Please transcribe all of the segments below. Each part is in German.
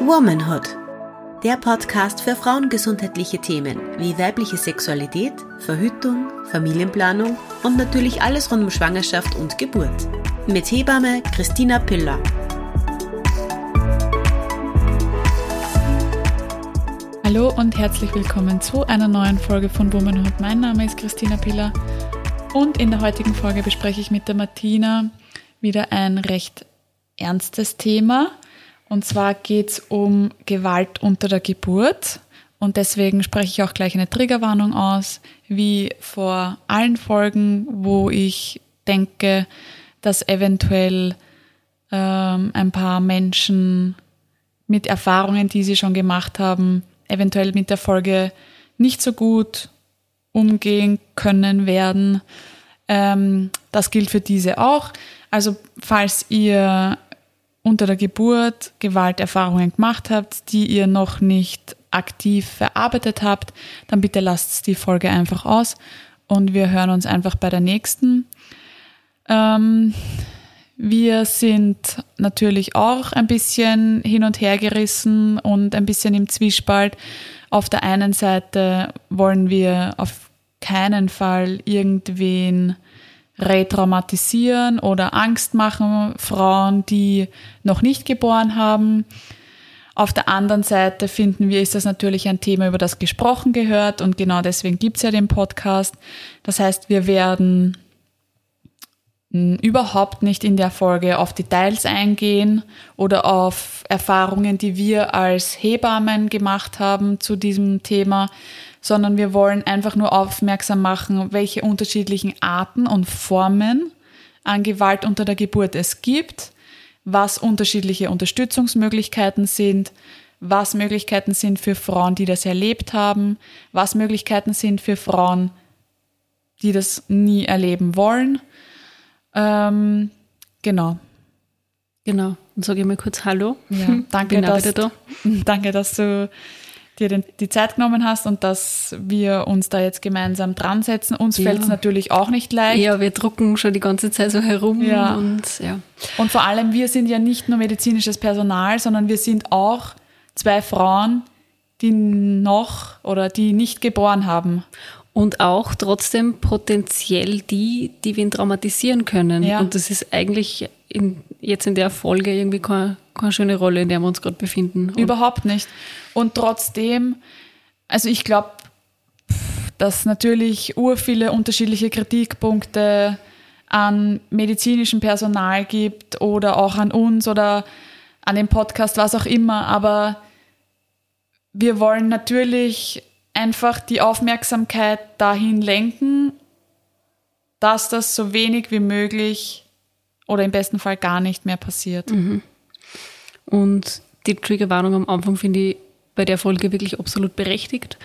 Womanhood. Der Podcast für frauengesundheitliche Themen wie weibliche Sexualität, Verhütung, Familienplanung und natürlich alles rund um Schwangerschaft und Geburt. Mit Hebamme Christina Piller. Hallo und herzlich willkommen zu einer neuen Folge von Womanhood. Mein Name ist Christina Piller und in der heutigen Folge bespreche ich mit der Martina wieder ein recht ernstes Thema. Und zwar geht es um Gewalt unter der Geburt. Und deswegen spreche ich auch gleich eine Triggerwarnung aus, wie vor allen Folgen, wo ich denke, dass eventuell ähm, ein paar Menschen mit Erfahrungen, die sie schon gemacht haben, eventuell mit der Folge nicht so gut umgehen können werden. Ähm, das gilt für diese auch. Also falls ihr unter der Geburt Gewalterfahrungen gemacht habt, die ihr noch nicht aktiv verarbeitet habt, dann bitte lasst die Folge einfach aus und wir hören uns einfach bei der nächsten. Ähm, wir sind natürlich auch ein bisschen hin und her gerissen und ein bisschen im Zwiespalt. Auf der einen Seite wollen wir auf keinen Fall irgendwen retraumatisieren oder Angst machen, Frauen, die noch nicht geboren haben. Auf der anderen Seite finden wir, ist das natürlich ein Thema, über das gesprochen gehört und genau deswegen gibt's ja den Podcast. Das heißt, wir werden überhaupt nicht in der Folge auf Details eingehen oder auf Erfahrungen, die wir als Hebammen gemacht haben zu diesem Thema, sondern wir wollen einfach nur aufmerksam machen, welche unterschiedlichen Arten und Formen an Gewalt unter der Geburt es gibt, was unterschiedliche Unterstützungsmöglichkeiten sind, was Möglichkeiten sind für Frauen, die das erlebt haben, was Möglichkeiten sind für Frauen, die das nie erleben wollen ähm, genau. Genau. Und sage ich mal kurz Hallo. Ja, danke, dass, da. danke, dass du dir den, die Zeit genommen hast und dass wir uns da jetzt gemeinsam dran setzen. Uns ja. fällt es natürlich auch nicht leicht. Ja, wir drucken schon die ganze Zeit so herum. Ja. Und, ja. und vor allem, wir sind ja nicht nur medizinisches Personal, sondern wir sind auch zwei Frauen, die noch oder die nicht geboren haben und auch trotzdem potenziell die, die wir traumatisieren können. Ja. Und das ist eigentlich in, jetzt in der Folge irgendwie keine, keine schöne Rolle, in der wir uns gerade befinden. Überhaupt nicht. Und trotzdem, also ich glaube, dass natürlich ur viele unterschiedliche Kritikpunkte an medizinischem Personal gibt oder auch an uns oder an dem Podcast, was auch immer. Aber wir wollen natürlich einfach die Aufmerksamkeit dahin lenken, dass das so wenig wie möglich oder im besten Fall gar nicht mehr passiert. Mhm. Und die Triggerwarnung am Anfang finde ich bei der Folge wirklich absolut berechtigt.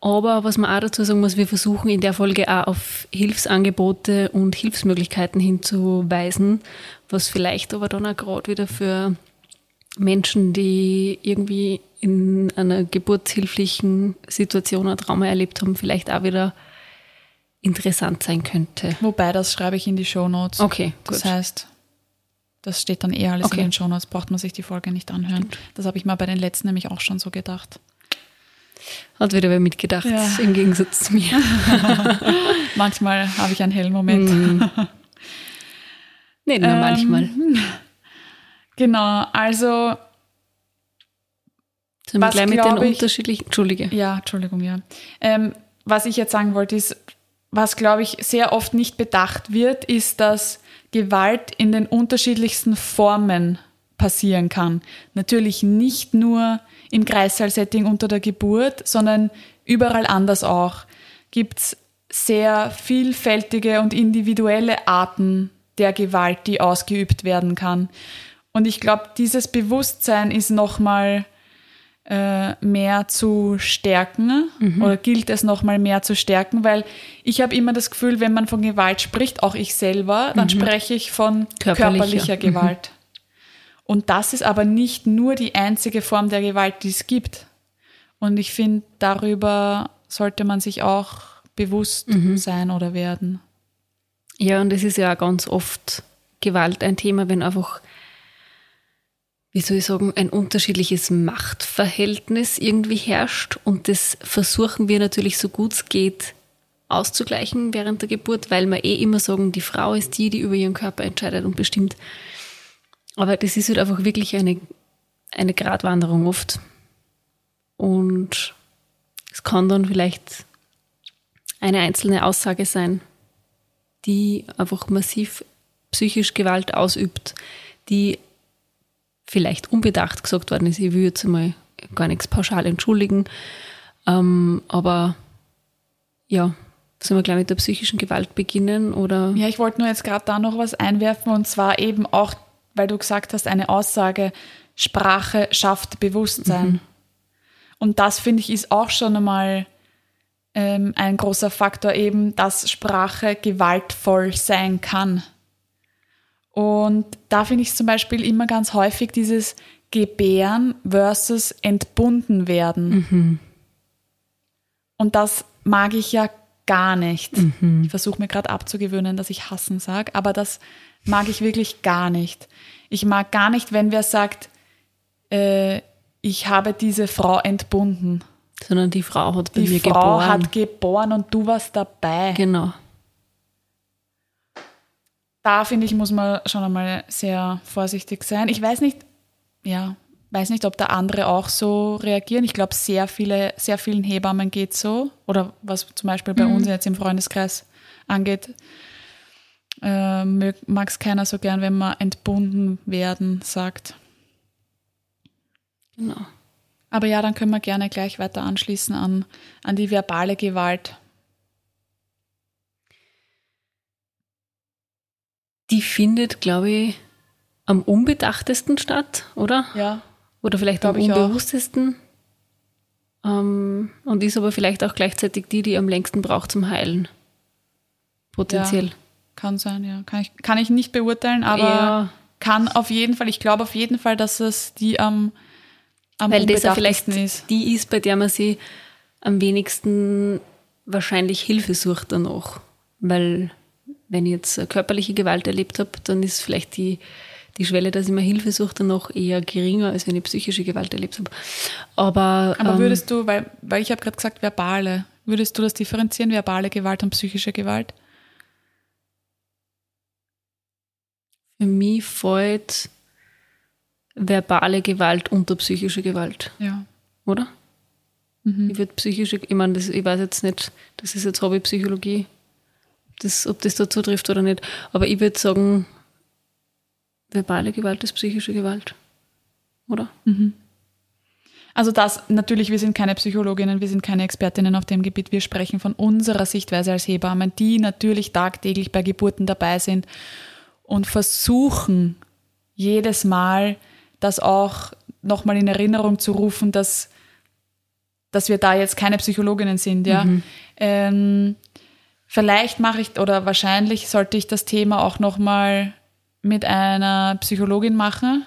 Aber was man auch dazu sagen muss, wir versuchen in der Folge auch auf Hilfsangebote und Hilfsmöglichkeiten hinzuweisen, was vielleicht aber dann auch gerade wieder für Menschen, die irgendwie in einer geburtshilflichen Situation ein Trauma erlebt haben, vielleicht auch wieder interessant sein könnte. Wobei, das schreibe ich in die Show Notes. Okay, gut. Das heißt, das steht dann eh alles okay. in den Show Notes, braucht man sich die Folge nicht anhören. Stimmt. Das habe ich mal bei den letzten nämlich auch schon so gedacht. Hat wieder wer mitgedacht, ja. im Gegensatz zu mir. manchmal habe ich einen hellen Moment. Mm. Nicht nur ähm, manchmal. Genau, also Sollen wir gleich mit den ich, unterschiedlichen. Entschuldige. Ja, Entschuldigung, ja. Ähm, was ich jetzt sagen wollte, ist, was glaube ich sehr oft nicht bedacht wird, ist, dass Gewalt in den unterschiedlichsten Formen passieren kann. Natürlich nicht nur im Kreissaal-Setting unter der Geburt, sondern überall anders auch. Gibt es sehr vielfältige und individuelle Arten der Gewalt, die ausgeübt werden kann. Und ich glaube, dieses Bewusstsein ist nochmal äh, mehr zu stärken mhm. oder gilt es nochmal mehr zu stärken, weil ich habe immer das Gefühl, wenn man von Gewalt spricht, auch ich selber, dann mhm. spreche ich von körperlicher, körperlicher mhm. Gewalt. Und das ist aber nicht nur die einzige Form der Gewalt, die es gibt. Und ich finde, darüber sollte man sich auch bewusst mhm. sein oder werden. Ja, und es ist ja ganz oft Gewalt ein Thema, wenn einfach wie soll ich sagen, ein unterschiedliches Machtverhältnis irgendwie herrscht. Und das versuchen wir natürlich so gut es geht auszugleichen während der Geburt, weil wir eh immer sagen, die Frau ist die, die über ihren Körper entscheidet und bestimmt. Aber das ist halt einfach wirklich eine, eine Gratwanderung oft. Und es kann dann vielleicht eine einzelne Aussage sein, die einfach massiv psychisch Gewalt ausübt, die vielleicht unbedacht gesagt worden ist. Ich will jetzt mal gar nichts pauschal entschuldigen, ähm, aber ja, Sollen wir gleich mit der psychischen Gewalt beginnen? Oder? Ja, ich wollte nur jetzt gerade da noch was einwerfen und zwar eben auch, weil du gesagt hast, eine Aussage, Sprache schafft Bewusstsein. Mhm. Und das finde ich ist auch schon einmal ähm, ein großer Faktor eben, dass Sprache gewaltvoll sein kann. Und da finde ich zum Beispiel immer ganz häufig dieses Gebären versus entbunden werden. Mhm. Und das mag ich ja gar nicht. Mhm. Ich versuche mir gerade abzugewöhnen, dass ich hassen sage, aber das mag ich wirklich gar nicht. Ich mag gar nicht, wenn wer sagt, äh, ich habe diese Frau entbunden. Sondern die Frau hat bei die mir Frau geboren. Die Frau hat geboren und du warst dabei. Genau. Da finde ich, muss man schon einmal sehr vorsichtig sein. Ich weiß nicht, ja, weiß nicht, ob da andere auch so reagieren. Ich glaube, sehr viele, sehr vielen Hebammen geht so. Oder was zum Beispiel bei mhm. uns jetzt im Freundeskreis angeht, äh, mag es keiner so gern, wenn man entbunden werden sagt. Genau. Aber ja, dann können wir gerne gleich weiter anschließen an, an die verbale Gewalt. Die findet, glaube ich, am unbedachtesten statt, oder? Ja. Oder vielleicht am unbewusstesten. Ähm, und ist aber vielleicht auch gleichzeitig die, die am längsten braucht zum Heilen. Potenziell. Ja, kann sein, ja. Kann ich, kann ich nicht beurteilen, aber ja. kann auf jeden Fall, ich glaube auf jeden Fall, dass es die am, am Weil das ja vielleicht ist. die ist, bei der man sie am wenigsten wahrscheinlich Hilfe sucht danach. Weil wenn ich jetzt körperliche Gewalt erlebt habe, dann ist vielleicht die die Schwelle, dass ich mir Hilfe suche, dann noch eher geringer, als wenn ich psychische Gewalt erlebt habe. Aber, Aber ähm, würdest du, weil, weil ich habe gerade gesagt, verbale, würdest du das differenzieren, verbale Gewalt und psychische Gewalt? Für mich fällt verbale Gewalt unter psychische Gewalt. Ja. Oder? Mhm. Ich würde psychische, ich meine, das, ich weiß jetzt nicht, das ist jetzt Hobbypsychologie, das, ob das dazu trifft oder nicht. Aber ich würde sagen, verbale Gewalt ist psychische Gewalt. Oder? Mhm. Also das natürlich, wir sind keine Psychologinnen, wir sind keine Expertinnen auf dem Gebiet. Wir sprechen von unserer Sichtweise als Hebammen, die natürlich tagtäglich bei Geburten dabei sind und versuchen jedes Mal das auch nochmal in Erinnerung zu rufen, dass, dass wir da jetzt keine Psychologinnen sind. Ja. Mhm. Ähm, vielleicht mache ich oder wahrscheinlich sollte ich das Thema auch nochmal mit einer Psychologin machen.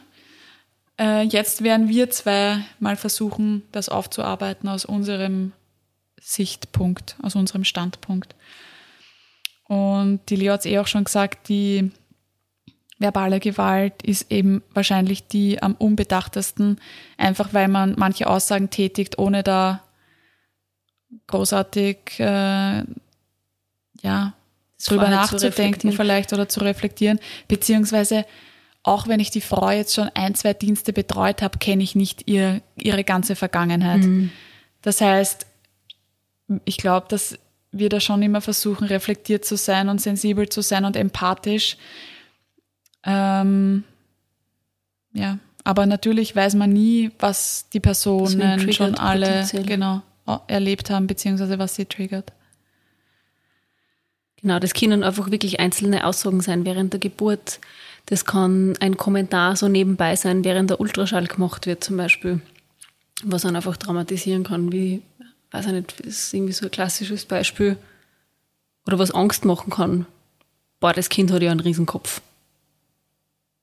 Äh, jetzt werden wir zwei mal versuchen, das aufzuarbeiten aus unserem Sichtpunkt, aus unserem Standpunkt. Und die Leo hat es eh auch schon gesagt, die verbale Gewalt ist eben wahrscheinlich die am unbedachtesten, einfach weil man manche Aussagen tätigt, ohne da großartig äh, ja, drüber nachzudenken vielleicht oder zu reflektieren, beziehungsweise auch wenn ich die Frau jetzt schon ein, zwei Dienste betreut habe, kenne ich nicht ihr, ihre ganze Vergangenheit. Mhm. Das heißt, ich glaube, dass wir da schon immer versuchen, reflektiert zu sein und sensibel zu sein und empathisch. Ähm, ja, aber natürlich weiß man nie, was die Personen schon alle genau erlebt haben, beziehungsweise was sie triggert. Genau, das können einfach wirklich einzelne Aussagen sein während der Geburt. Das kann ein Kommentar so nebenbei sein, während der Ultraschall gemacht wird zum Beispiel, was dann einfach traumatisieren kann, wie, weiß ich nicht, ist irgendwie so ein klassisches Beispiel. Oder was Angst machen kann. Boah, das Kind hat ja einen Riesenkopf.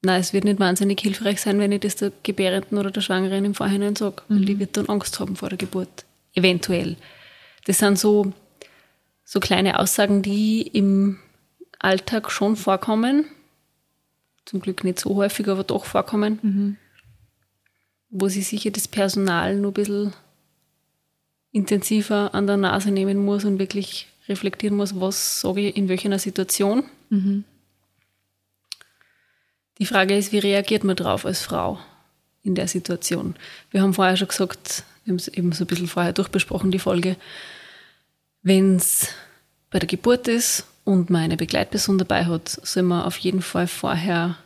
Nein, es wird nicht wahnsinnig hilfreich sein, wenn ich das der Gebärenden oder der Schwangeren im Vorhinein sage. Mhm. die wird dann Angst haben vor der Geburt. Eventuell. Das sind so so kleine Aussagen, die im Alltag schon vorkommen. Zum Glück nicht so häufig, aber doch vorkommen. Mhm. wo sie sicher das Personal nur ein bisschen intensiver an der Nase nehmen muss und wirklich reflektieren muss, was sage ich in welcher Situation. Mhm. Die Frage ist, wie reagiert man drauf als Frau in der Situation? Wir haben vorher schon gesagt, wir haben es eben so ein bisschen vorher durchbesprochen, die Folge, wenn es bei der Geburt ist und man eine Begleitperson dabei hat, soll man auf jeden Fall vorher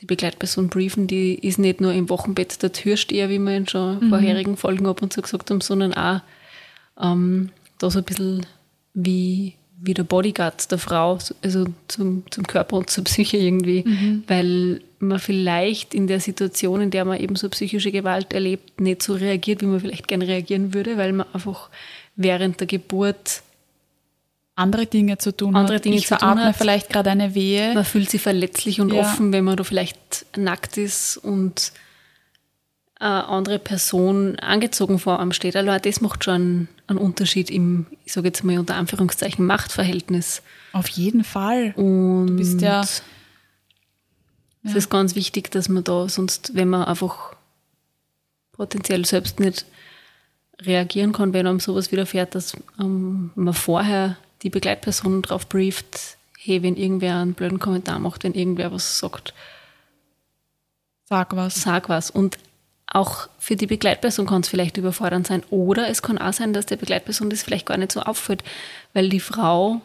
die Begleitperson briefen. Die ist nicht nur im Wochenbett der Türsteher, wie wir in schon mhm. vorherigen Folgen ab und zu gesagt haben, sondern auch ähm, da so ein bisschen wie, wie der Bodyguard der Frau, also zum, zum Körper und zur Psyche irgendwie, mhm. weil man vielleicht in der Situation, in der man eben so psychische Gewalt erlebt, nicht so reagiert, wie man vielleicht gerne reagieren würde, weil man einfach während der Geburt andere Dinge zu tun andere hat. Dinge ich veratme vielleicht gerade eine Wehe. Man fühlt sich verletzlich und ja. offen, wenn man da vielleicht nackt ist und eine andere Person angezogen vor einem steht. Also das macht schon einen, einen Unterschied im, ich sage jetzt mal unter Anführungszeichen, Machtverhältnis. Auf jeden Fall. Und du bist ja, es ist ganz wichtig, dass man da sonst, wenn man einfach potenziell selbst nicht reagieren kann, wenn einem sowas widerfährt, dass ähm, man vorher die Begleitperson darauf brieft, hey, wenn irgendwer einen blöden Kommentar macht, wenn irgendwer was sagt, sag was. Sag was. Und auch für die Begleitperson kann es vielleicht überfordernd sein. Oder es kann auch sein, dass der Begleitperson das vielleicht gar nicht so auffällt, weil die Frau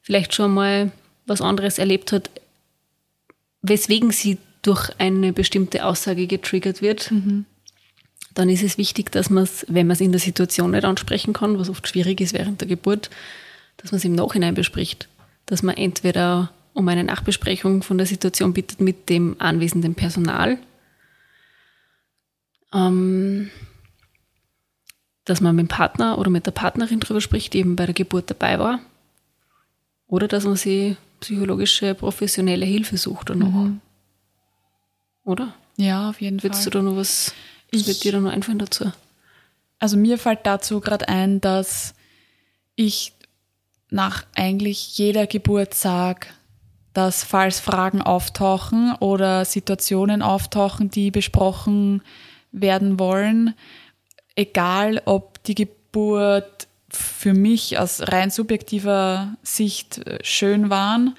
vielleicht schon mal was anderes erlebt hat, weswegen sie durch eine bestimmte Aussage getriggert wird. Mhm. Dann ist es wichtig, dass man es, wenn man es in der Situation nicht ansprechen kann, was oft schwierig ist während der Geburt, dass man es im Nachhinein bespricht. Dass man entweder um eine Nachbesprechung von der Situation bittet mit dem anwesenden Personal, ähm, dass man mit dem Partner oder mit der Partnerin darüber spricht, die eben bei der Geburt dabei war, oder dass man sie psychologische, professionelle Hilfe sucht danach. Mhm. Oder? Ja, auf jeden Willst Fall. Willst du da noch was, was wird dir da noch einfallen dazu? Also mir fällt dazu gerade ein, dass ich nach eigentlich jeder Geburt sage, dass falls Fragen auftauchen oder Situationen auftauchen, die besprochen werden wollen, egal ob die Geburt für mich aus rein subjektiver Sicht äh, schön waren,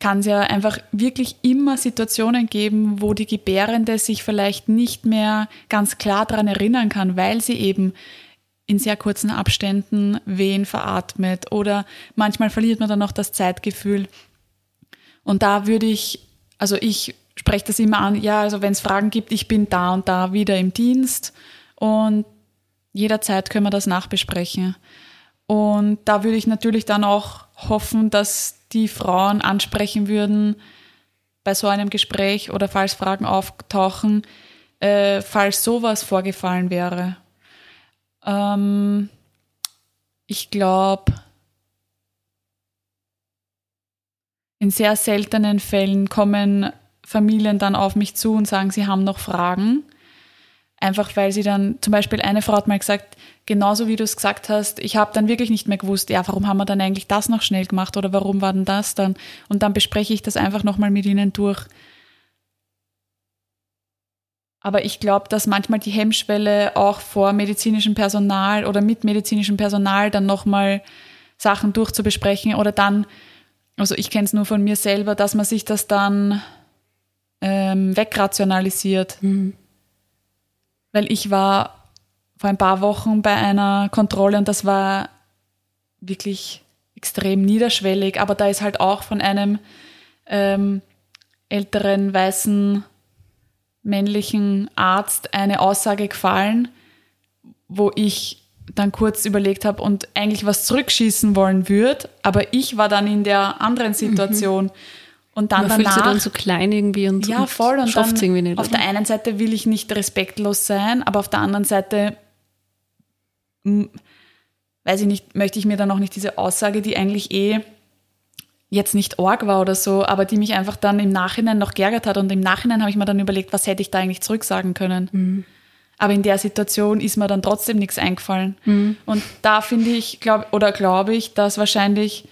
kann es ja einfach wirklich immer Situationen geben, wo die Gebärende sich vielleicht nicht mehr ganz klar daran erinnern kann, weil sie eben in sehr kurzen Abständen Wehen veratmet oder manchmal verliert man dann noch das Zeitgefühl. Und da würde ich, also ich spreche das immer an, ja, also wenn es Fragen gibt, ich bin da und da wieder im Dienst und jederzeit können wir das nachbesprechen. Und da würde ich natürlich dann auch hoffen, dass die Frauen ansprechen würden bei so einem Gespräch oder falls Fragen auftauchen, äh, falls sowas vorgefallen wäre. Ähm, ich glaube, in sehr seltenen Fällen kommen Familien dann auf mich zu und sagen, sie haben noch Fragen. Einfach weil sie dann, zum Beispiel eine Frau hat mal gesagt, genauso wie du es gesagt hast, ich habe dann wirklich nicht mehr gewusst, ja, warum haben wir dann eigentlich das noch schnell gemacht oder warum war denn das dann? Und dann bespreche ich das einfach nochmal mit ihnen durch. Aber ich glaube, dass manchmal die Hemmschwelle auch vor medizinischem Personal oder mit medizinischem Personal dann nochmal Sachen durchzubesprechen oder dann, also ich kenne es nur von mir selber, dass man sich das dann ähm, wegrationalisiert. Mhm. Weil ich war vor ein paar Wochen bei einer Kontrolle und das war wirklich extrem niederschwellig, aber da ist halt auch von einem ähm, älteren weißen männlichen Arzt eine Aussage gefallen, wo ich dann kurz überlegt habe und eigentlich was zurückschießen wollen würde, aber ich war dann in der anderen Situation. Mhm. Und dann Man danach, fühlt sich dann so klein irgendwie und ja voll und dann irgendwie nicht, auf oder? der einen Seite will ich nicht respektlos sein, aber auf der anderen Seite weiß ich nicht, möchte ich mir dann auch nicht diese Aussage, die eigentlich eh jetzt nicht org war oder so, aber die mich einfach dann im Nachhinein noch geärgert hat. Und im Nachhinein habe ich mir dann überlegt, was hätte ich da eigentlich zurücksagen können. Mhm. Aber in der Situation ist mir dann trotzdem nichts eingefallen. Mhm. Und da finde ich, glaub, oder glaube ich, dass wahrscheinlich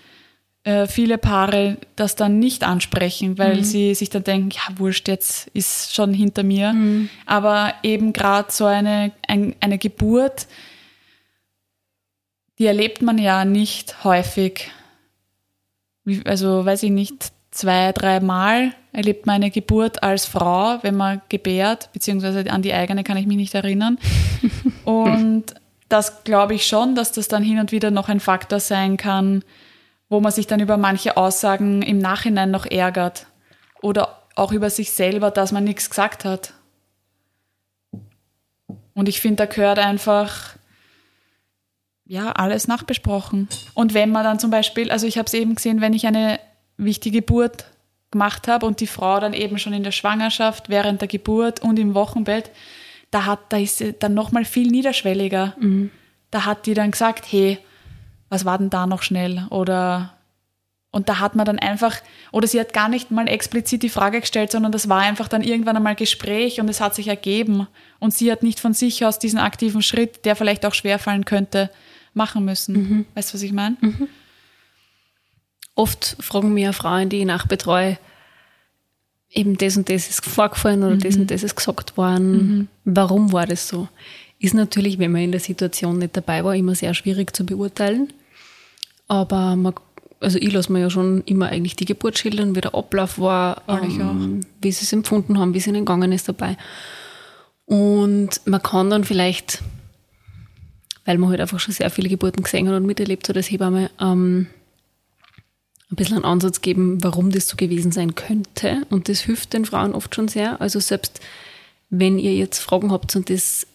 äh, viele Paare das dann nicht ansprechen, weil mhm. sie sich dann denken, ja, wurscht, jetzt ist schon hinter mir. Mhm. Aber eben gerade so eine, ein, eine Geburt, die erlebt man ja nicht häufig. Also weiß ich nicht, zwei, drei Mal erlebt man eine Geburt als Frau, wenn man gebärt, beziehungsweise an die eigene kann ich mich nicht erinnern. Und das glaube ich schon, dass das dann hin und wieder noch ein Faktor sein kann, wo man sich dann über manche Aussagen im Nachhinein noch ärgert oder auch über sich selber, dass man nichts gesagt hat. Und ich finde, da gehört einfach ja alles nachbesprochen. Und wenn man dann zum Beispiel, also ich habe es eben gesehen, wenn ich eine wichtige Geburt gemacht habe und die Frau dann eben schon in der Schwangerschaft, während der Geburt und im Wochenbett, da hat, da ist sie dann nochmal viel niederschwelliger. Mhm. Da hat die dann gesagt, hey, was war denn da noch schnell? Oder und da hat man dann einfach, oder sie hat gar nicht mal explizit die Frage gestellt, sondern das war einfach dann irgendwann einmal Gespräch und es hat sich ergeben. Und sie hat nicht von sich aus diesen aktiven Schritt, der vielleicht auch schwerfallen könnte, machen müssen. Mhm. Weißt du, was ich meine? Mhm. Oft fragen mir Frauen, die ich nachbetreue, eben das und das ist vorgefallen oder mhm. das und das ist gesagt worden. Mhm. Warum war das so? Ist natürlich, wenn man in der Situation nicht dabei war, immer sehr schwierig zu beurteilen. Aber man, also ich lasse mir ja schon immer eigentlich die Geburt schildern, wie der Ablauf war, ähm, wie sie es empfunden haben, wie es ihnen gegangen ist dabei. Und man kann dann vielleicht, weil man halt einfach schon sehr viele Geburten gesehen hat und miterlebt hat als Hebamme, ähm, ein bisschen einen Ansatz geben, warum das so gewesen sein könnte. Und das hilft den Frauen oft schon sehr. Also selbst wenn ihr jetzt Fragen habt und das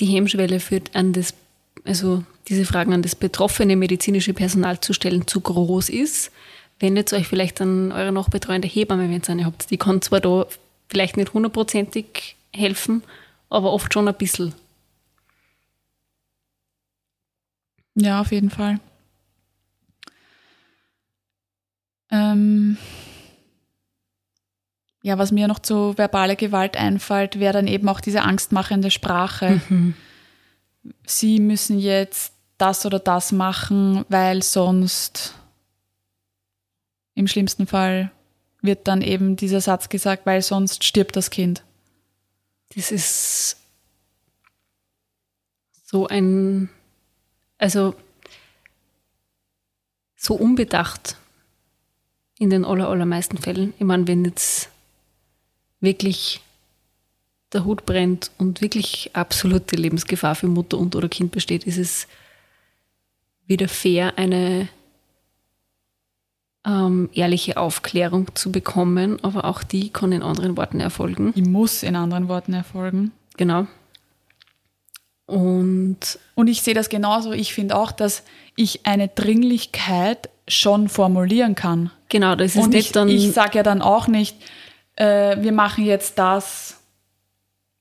die Hemmschwelle führt an das, also diese Fragen an das betroffene medizinische Personal zu stellen, zu groß ist, wendet euch vielleicht an eure noch betreuende Hebamme, wenn ihr eine habt. Die kann zwar da vielleicht nicht hundertprozentig helfen, aber oft schon ein bisschen. Ja, auf jeden Fall. Ähm ja, was mir noch zu verbale Gewalt einfällt, wäre dann eben auch diese angstmachende Sprache. Mhm. Sie müssen jetzt das oder das machen, weil sonst im schlimmsten Fall wird dann eben dieser Satz gesagt, weil sonst stirbt das Kind. Das ist so ein, also so unbedacht in den aller, allermeisten Fällen. Ich meine, wenn jetzt wirklich der Hut brennt und wirklich absolute Lebensgefahr für Mutter und oder Kind besteht, ist es wieder fair, eine ähm, ehrliche Aufklärung zu bekommen, aber auch die kann in anderen Worten erfolgen. Die muss in anderen Worten erfolgen. Genau. Und, und ich sehe das genauso. Ich finde auch, dass ich eine Dringlichkeit schon formulieren kann. Genau, das ist und nicht ich, dann. Ich sage ja dann auch nicht, äh, wir machen jetzt das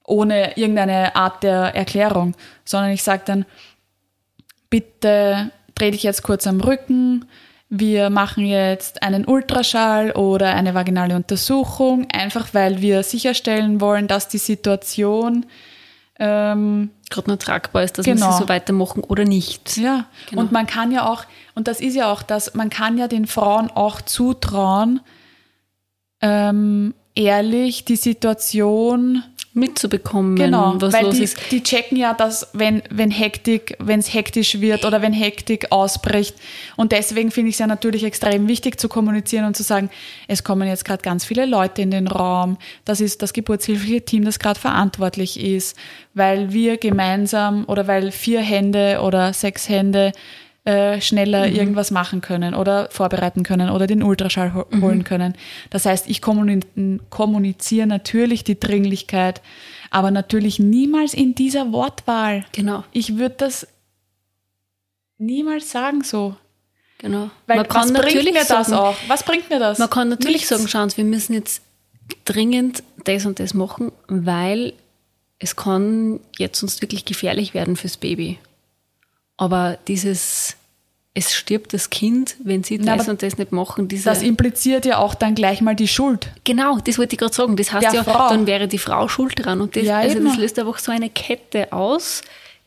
ohne irgendeine Art der Erklärung, sondern ich sage dann, bitte dreh dich jetzt kurz am Rücken, wir machen jetzt einen Ultraschall oder eine vaginale Untersuchung, einfach weil wir sicherstellen wollen, dass die Situation ähm, gerade noch tragbar ist, dass genau. wir sie so weitermachen oder nicht. Ja, genau. und man kann ja auch, und das ist ja auch das, man kann ja den Frauen auch zutrauen, ähm, ehrlich die Situation mitzubekommen, genau, was weil los die, ist. Die checken ja, dass wenn wenn Hektik, wenn es hektisch wird oder wenn Hektik ausbricht und deswegen finde ich es ja natürlich extrem wichtig zu kommunizieren und zu sagen, es kommen jetzt gerade ganz viele Leute in den Raum. Das ist das geburtshilfliche Team, das gerade verantwortlich ist, weil wir gemeinsam oder weil vier Hände oder sechs Hände äh, schneller mhm. irgendwas machen können oder vorbereiten können oder den Ultraschall ho mhm. holen können. Das heißt, ich kommuniziere natürlich die Dringlichkeit, aber natürlich niemals in dieser Wortwahl. Genau. Ich würde das niemals sagen so. Genau. Weil man was bringt mir das sagen, auch? Was bringt mir das? Man kann natürlich Nichts. sagen, schauen Sie, wir müssen jetzt dringend das und das machen, weil es kann jetzt sonst wirklich gefährlich werden fürs Baby. Aber dieses, es stirbt das Kind, wenn sie das und das nicht machen. Das impliziert ja auch dann gleich mal die Schuld. Genau, das wollte ich gerade sagen. Das heißt Der ja, Frau. dann wäre die Frau schuld dran. Und das, ja, also das löst einfach so eine Kette aus,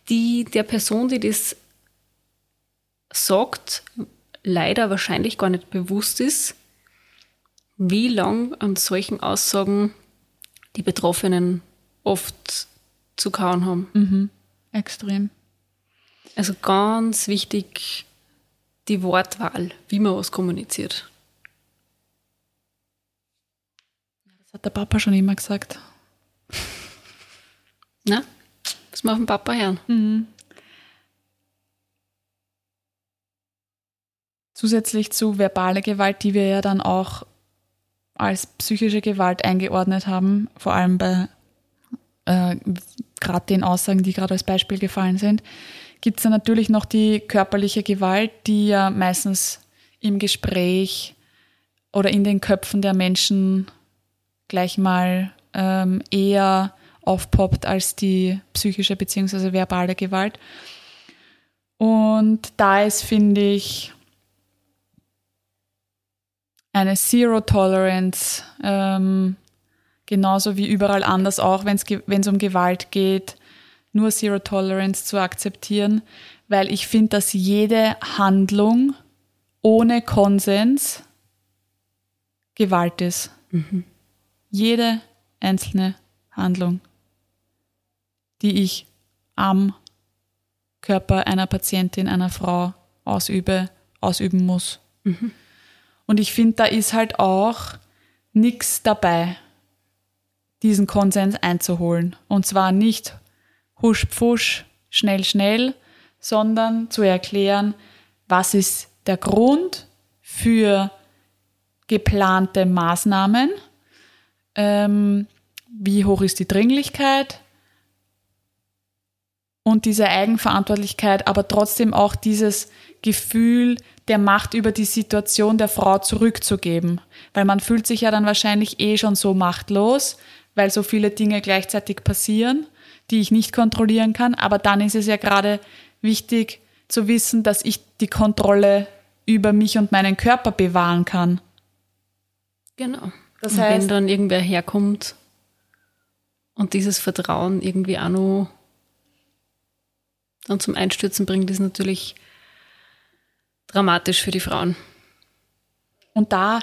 die der Person, die das sagt, leider wahrscheinlich gar nicht bewusst ist, wie lang an solchen Aussagen die Betroffenen oft zu kauen haben. Mhm. Extrem. Also ganz wichtig die Wortwahl, wie man was kommuniziert. Das hat der Papa schon immer gesagt. Na, was wir auf den Papa hören. Mhm. Zusätzlich zu verbaler Gewalt, die wir ja dann auch als psychische Gewalt eingeordnet haben, vor allem bei äh, gerade den Aussagen, die gerade als Beispiel gefallen sind, gibt es dann natürlich noch die körperliche Gewalt, die ja meistens im Gespräch oder in den Köpfen der Menschen gleich mal ähm, eher aufpoppt als die psychische bzw. verbale Gewalt. Und da ist, finde ich, eine Zero Tolerance, ähm, genauso wie überall anders auch, wenn es um Gewalt geht, nur Zero Tolerance zu akzeptieren, weil ich finde, dass jede Handlung ohne Konsens Gewalt ist. Mhm. Jede einzelne Handlung, die ich am Körper einer Patientin, einer Frau ausübe, ausüben muss. Mhm. Und ich finde, da ist halt auch nichts dabei, diesen Konsens einzuholen. Und zwar nicht husch pfusch, schnell, schnell, sondern zu erklären, was ist der Grund für geplante Maßnahmen, ähm, wie hoch ist die Dringlichkeit und diese Eigenverantwortlichkeit, aber trotzdem auch dieses Gefühl der Macht über die Situation der Frau zurückzugeben. Weil man fühlt sich ja dann wahrscheinlich eh schon so machtlos, weil so viele Dinge gleichzeitig passieren, die ich nicht kontrollieren kann. Aber dann ist es ja gerade wichtig zu wissen, dass ich die Kontrolle über mich und meinen Körper bewahren kann. Genau. Das heißt, wenn dann irgendwer herkommt und dieses Vertrauen irgendwie auch noch dann zum Einstürzen bringt, ist natürlich dramatisch für die Frauen. Und da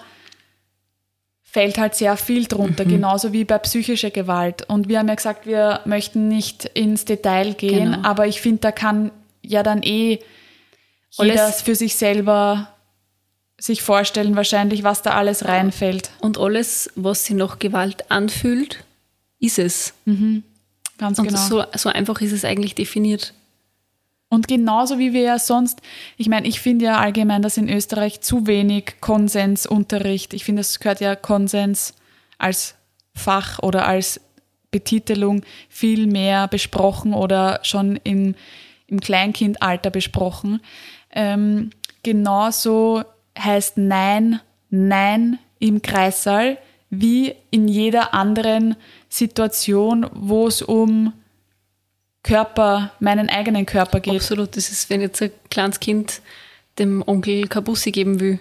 fällt halt sehr viel drunter, mhm. genauso wie bei psychischer Gewalt. Und wir haben ja gesagt, wir möchten nicht ins Detail gehen, genau. aber ich finde, da kann ja dann eh jeder alles für sich selber sich vorstellen, wahrscheinlich, was da alles reinfällt. Und alles, was sich noch Gewalt anfühlt, ist es. Mhm. Ganz Und genau. So, so einfach ist es eigentlich definiert. Und genauso wie wir ja sonst, ich meine, ich finde ja allgemein, dass in Österreich zu wenig Konsensunterricht, ich finde, es gehört ja Konsens als Fach oder als Betitelung viel mehr besprochen oder schon im, im Kleinkindalter besprochen. Ähm, genauso heißt Nein, Nein im Kreissaal wie in jeder anderen Situation, wo es um Körper, meinen eigenen Körper geht. Absolut. Das ist, wenn jetzt ein kleines Kind dem Onkel Kabussi geben will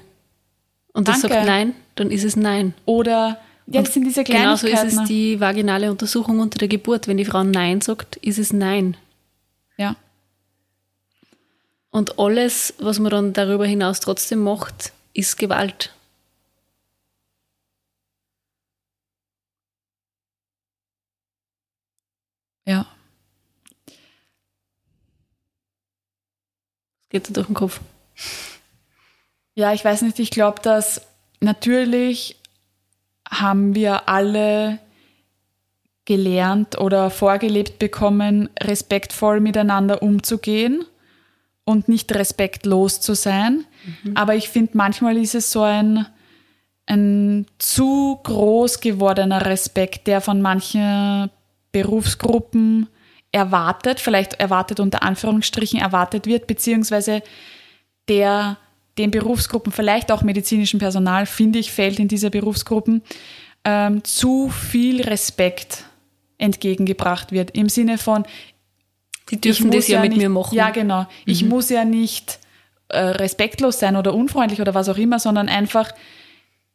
und das sagt nein, dann ist es nein. Oder das sind diese Genauso ist es die vaginale Untersuchung unter der Geburt. Wenn die Frau Nein sagt, ist es Nein. Ja. Und alles, was man dann darüber hinaus trotzdem macht, ist Gewalt. Ja. Geht so durch den Kopf? Ja, ich weiß nicht, ich glaube, dass natürlich haben wir alle gelernt oder vorgelebt bekommen, respektvoll miteinander umzugehen und nicht respektlos zu sein. Mhm. Aber ich finde, manchmal ist es so ein, ein zu groß gewordener Respekt, der von manchen Berufsgruppen erwartet, vielleicht erwartet unter Anführungsstrichen erwartet wird, beziehungsweise der den Berufsgruppen, vielleicht auch medizinischem Personal, finde ich, fällt in diese Berufsgruppen ähm, zu viel Respekt entgegengebracht wird. Im Sinne von, die dürfen das ja, ja mit nicht, mir machen. Ja, genau. Mhm. Ich muss ja nicht äh, respektlos sein oder unfreundlich oder was auch immer, sondern einfach,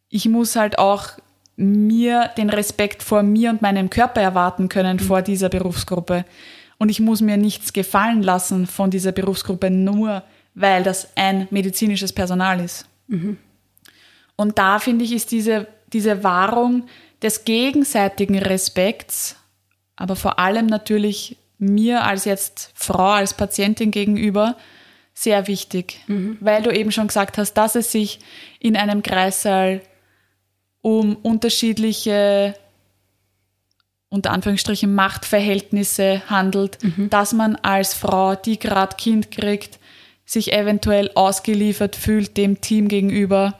ich muss halt auch mir den Respekt vor mir und meinem Körper erwarten können mhm. vor dieser Berufsgruppe. Und ich muss mir nichts gefallen lassen von dieser Berufsgruppe, nur weil das ein medizinisches Personal ist. Mhm. Und da finde ich, ist diese, diese Wahrung des gegenseitigen Respekts, aber vor allem natürlich mir als jetzt Frau, als Patientin gegenüber, sehr wichtig, mhm. weil du eben schon gesagt hast, dass es sich in einem Kreissaal um unterschiedliche unter Anführungsstrichen Machtverhältnisse handelt, mhm. dass man als Frau, die gerade Kind kriegt, sich eventuell ausgeliefert fühlt dem Team gegenüber.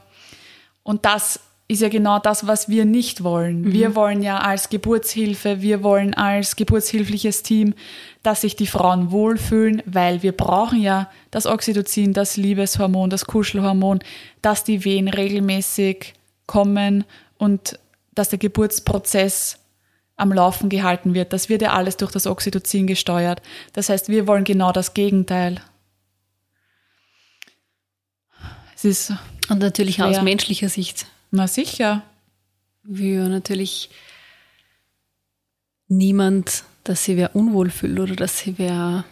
Und das ist ja genau das, was wir nicht wollen. Mhm. Wir wollen ja als Geburtshilfe, wir wollen als geburtshilfliches Team, dass sich die Frauen wohlfühlen, weil wir brauchen ja das Oxytocin, das Liebeshormon, das Kuschelhormon, dass die Wehen regelmäßig kommen und dass der Geburtsprozess am Laufen gehalten wird. Das wird ja alles durch das Oxytocin gesteuert. Das heißt, wir wollen genau das Gegenteil. Es ist und natürlich schwer. aus menschlicher Sicht. Na sicher. Wir natürlich niemand, dass sie wer unwohl fühlt oder dass sie wer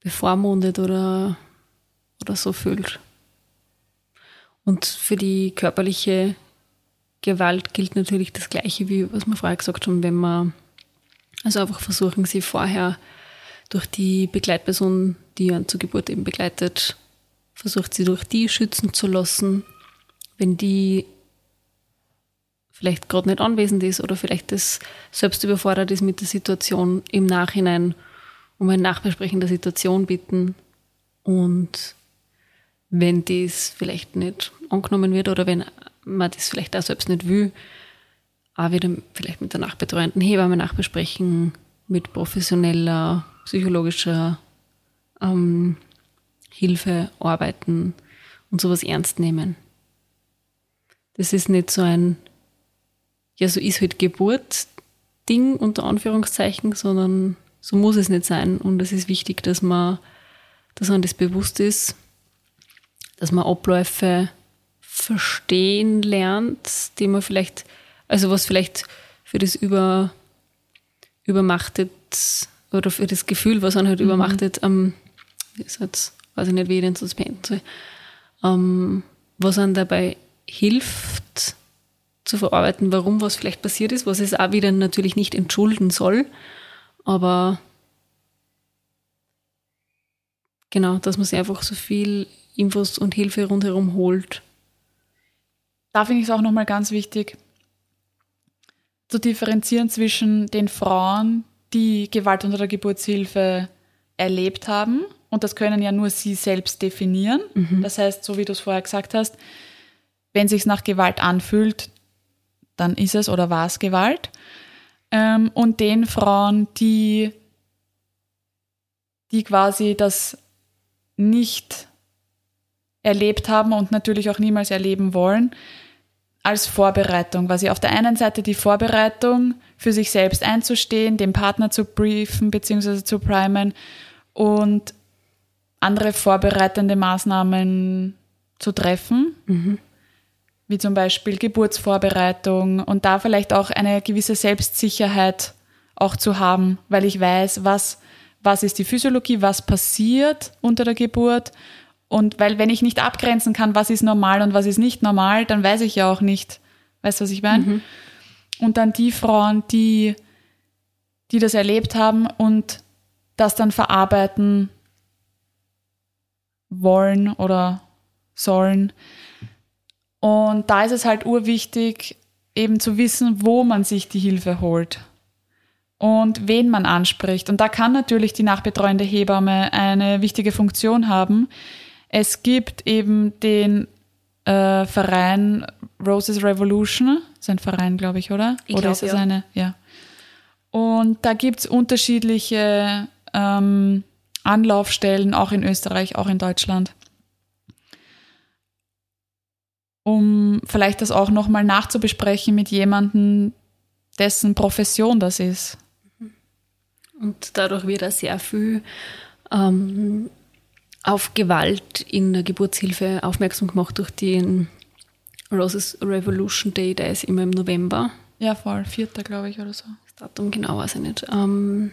bevormundet oder, oder so fühlt. Und für die körperliche Gewalt gilt natürlich das Gleiche, wie was wir vorher gesagt haben, wenn man also einfach versuchen, sie vorher durch die Begleitperson, die einen zur Geburt eben begleitet, versucht sie durch die schützen zu lassen, wenn die vielleicht gerade nicht anwesend ist oder vielleicht das selbst überfordert ist mit der Situation im Nachhinein um ein Nachbesprechen der Situation bitten und wenn dies vielleicht nicht angenommen wird oder wenn man das vielleicht auch selbst nicht will, auch wieder vielleicht mit der nachbetreuenden Hebamme nachbesprechen, mit professioneller, psychologischer ähm, Hilfe arbeiten und sowas ernst nehmen. Das ist nicht so ein, ja, so ist halt Geburt Ding unter Anführungszeichen, sondern so muss es nicht sein. Und es ist wichtig, dass man, dass man das bewusst ist, dass man Abläufe verstehen lernt, die man vielleicht, also was vielleicht für das über, übermachtet oder für das Gefühl, was man halt mhm. übermachtet, ähm, ist jetzt, weiß ich nicht, wie ich den sonst beenden soll, ähm, was einem dabei hilft zu verarbeiten, warum was vielleicht passiert ist, was es auch wieder natürlich nicht entschulden soll, aber genau, dass man sich einfach so viel Infos und Hilfe rundherum holt, da finde ich es auch nochmal ganz wichtig, zu differenzieren zwischen den Frauen, die Gewalt unter der Geburtshilfe erlebt haben. Und das können ja nur sie selbst definieren. Mhm. Das heißt, so wie du es vorher gesagt hast, wenn sich nach Gewalt anfühlt, dann ist es oder war es Gewalt. Ähm, und den Frauen, die, die quasi das nicht erlebt haben und natürlich auch niemals erleben wollen, als Vorbereitung, quasi auf der einen Seite die Vorbereitung, für sich selbst einzustehen, den Partner zu briefen bzw. zu primen und andere vorbereitende Maßnahmen zu treffen, mhm. wie zum Beispiel Geburtsvorbereitung und da vielleicht auch eine gewisse Selbstsicherheit auch zu haben, weil ich weiß, was, was ist die Physiologie, was passiert unter der Geburt und weil wenn ich nicht abgrenzen kann, was ist normal und was ist nicht normal, dann weiß ich ja auch nicht, weißt du, was ich meine? Mhm. Und dann die Frauen, die, die das erlebt haben und das dann verarbeiten wollen oder sollen. Und da ist es halt urwichtig, eben zu wissen, wo man sich die Hilfe holt und wen man anspricht. Und da kann natürlich die nachbetreuende Hebamme eine wichtige Funktion haben, es gibt eben den äh, Verein Roses Revolution, das ist ein Verein, glaube ich, oder? Ich oder glaub, ist es ja. eine? Ja. Und da gibt es unterschiedliche ähm, Anlaufstellen, auch in Österreich, auch in Deutschland. Um vielleicht das auch nochmal nachzubesprechen mit jemandem, dessen Profession das ist. Und dadurch wird er sehr viel ähm, auf Gewalt in der Geburtshilfe aufmerksam gemacht durch den Roses Revolution Day, der ist immer im November. Ja, voll, vierter, glaube ich, oder so. Das Datum genau weiß ich nicht. Ähm,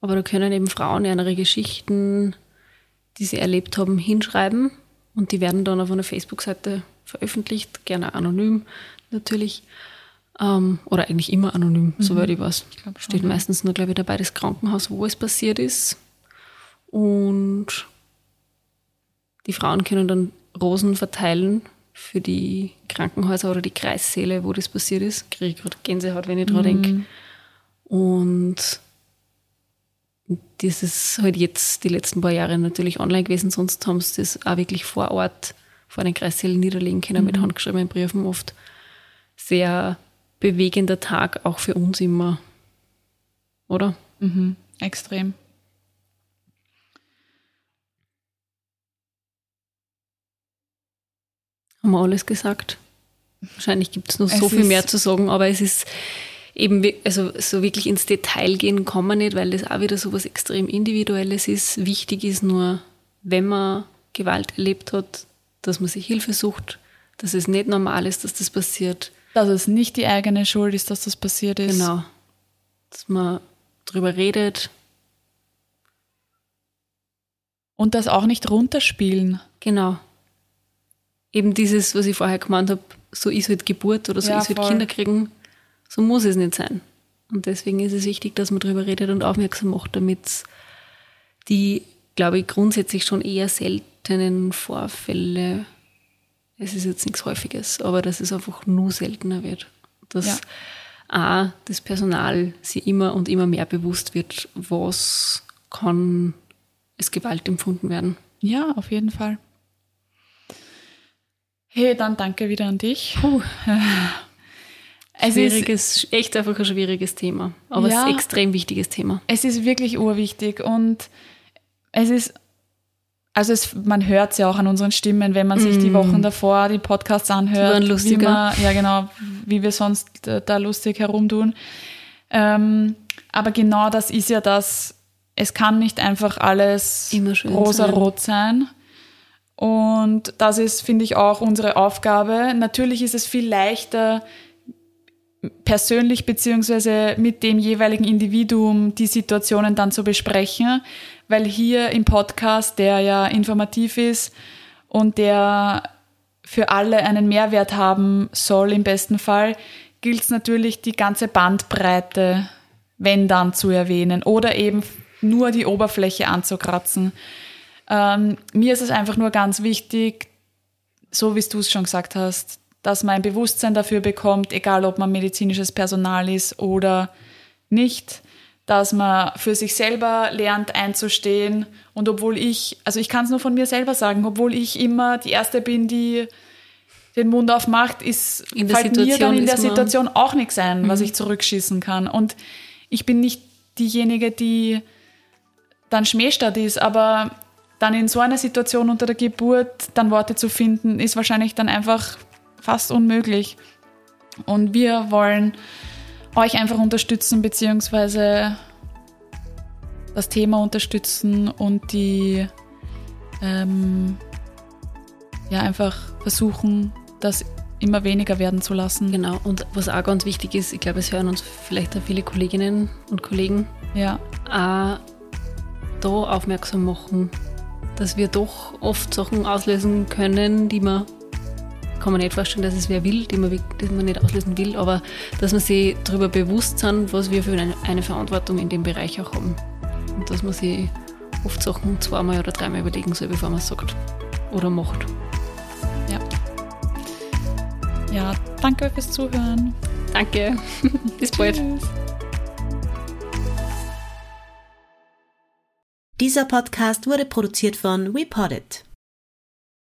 aber da können eben Frauen ihre Geschichten die sie erlebt haben, hinschreiben und die werden dann auf einer Facebook-Seite veröffentlicht, gerne anonym natürlich. Ähm, oder eigentlich immer anonym, mhm. soweit ich weiß. Ich Steht meistens nur, glaube ich, dabei das Krankenhaus, wo es passiert ist. Und die Frauen können dann Rosen verteilen für die Krankenhäuser oder die Kreissäle, wo das passiert ist. Kriege ich gerade Gänsehaut, wenn ich dran mhm. denke. Und das ist halt jetzt die letzten paar Jahre natürlich online gewesen, sonst haben sie das auch wirklich vor Ort vor den Kreissälen niederlegen können mhm. mit handgeschriebenen Briefen oft. Sehr bewegender Tag, auch für uns immer. Oder? Mhm. Extrem. Haben wir alles gesagt? Wahrscheinlich gibt es noch so viel mehr zu sagen, aber es ist eben, also so wirklich ins Detail gehen kann man nicht, weil das auch wieder so was extrem Individuelles ist. Wichtig ist nur, wenn man Gewalt erlebt hat, dass man sich Hilfe sucht, dass es nicht normal ist, dass das passiert. Dass es nicht die eigene Schuld ist, dass das passiert ist. Genau. Dass man drüber redet. Und das auch nicht runterspielen. Genau. Eben dieses, was ich vorher gemeint habe, so ist halt Geburt oder so ja, ist halt voll. Kinder kriegen. So muss es nicht sein. Und deswegen ist es wichtig, dass man darüber redet und aufmerksam macht, damit die, glaube ich, grundsätzlich schon eher seltenen Vorfälle, es ist jetzt nichts Häufiges, aber dass es einfach nur seltener wird. Dass ja. A, das Personal sich immer und immer mehr bewusst wird, was kann als Gewalt empfunden werden. Ja, auf jeden Fall. Hey, dann danke wieder an dich. Puh. Es schwieriges, ist echt einfach ein schwieriges Thema, aber ja, ein extrem wichtiges Thema. Es ist wirklich urwichtig und es ist, also es, man hört es ja auch an unseren Stimmen, wenn man sich mm. die Wochen davor die Podcasts anhört. Die waren lustiger. Wir, ja, genau, wie wir sonst da lustig herumtun. Ähm, aber genau das ist ja das, es kann nicht einfach alles rosa-rot sein. sein. Und das ist, finde ich, auch unsere Aufgabe. Natürlich ist es viel leichter, persönlich beziehungsweise mit dem jeweiligen Individuum die Situationen dann zu besprechen, weil hier im Podcast, der ja informativ ist und der für alle einen Mehrwert haben soll im besten Fall, gilt es natürlich die ganze Bandbreite, wenn dann zu erwähnen oder eben nur die Oberfläche anzukratzen. Ähm, mir ist es einfach nur ganz wichtig, so wie du es schon gesagt hast, dass man ein Bewusstsein dafür bekommt, egal ob man medizinisches Personal ist oder nicht, dass man für sich selber lernt einzustehen. Und obwohl ich, also ich kann es nur von mir selber sagen, obwohl ich immer die Erste bin, die den Mund aufmacht, ist, in fällt mir dann in der Situation auch nichts ein, mhm. was ich zurückschießen kann. Und ich bin nicht diejenige, die dann Schmähstadt ist, aber dann in so einer Situation unter der Geburt dann Worte zu finden, ist wahrscheinlich dann einfach fast unmöglich. Und wir wollen euch einfach unterstützen, beziehungsweise das Thema unterstützen und die ähm, ja einfach versuchen, das immer weniger werden zu lassen. Genau, und was auch ganz wichtig ist, ich glaube, es hören uns vielleicht auch viele Kolleginnen und Kollegen, ja. auch da aufmerksam machen, dass wir doch oft Sachen auslösen können, die man kann man nicht vorstellen, dass es wer will, die man, die man nicht auslösen will, aber dass man sich darüber bewusst sind, was wir für eine, eine Verantwortung in dem Bereich auch haben. Und dass man sich oft Sachen zweimal oder dreimal überlegen soll, bevor man es sagt oder macht. Ja. Ja, danke fürs Zuhören. Danke. Bis bald. Dieser Podcast wurde produziert von WePoddit.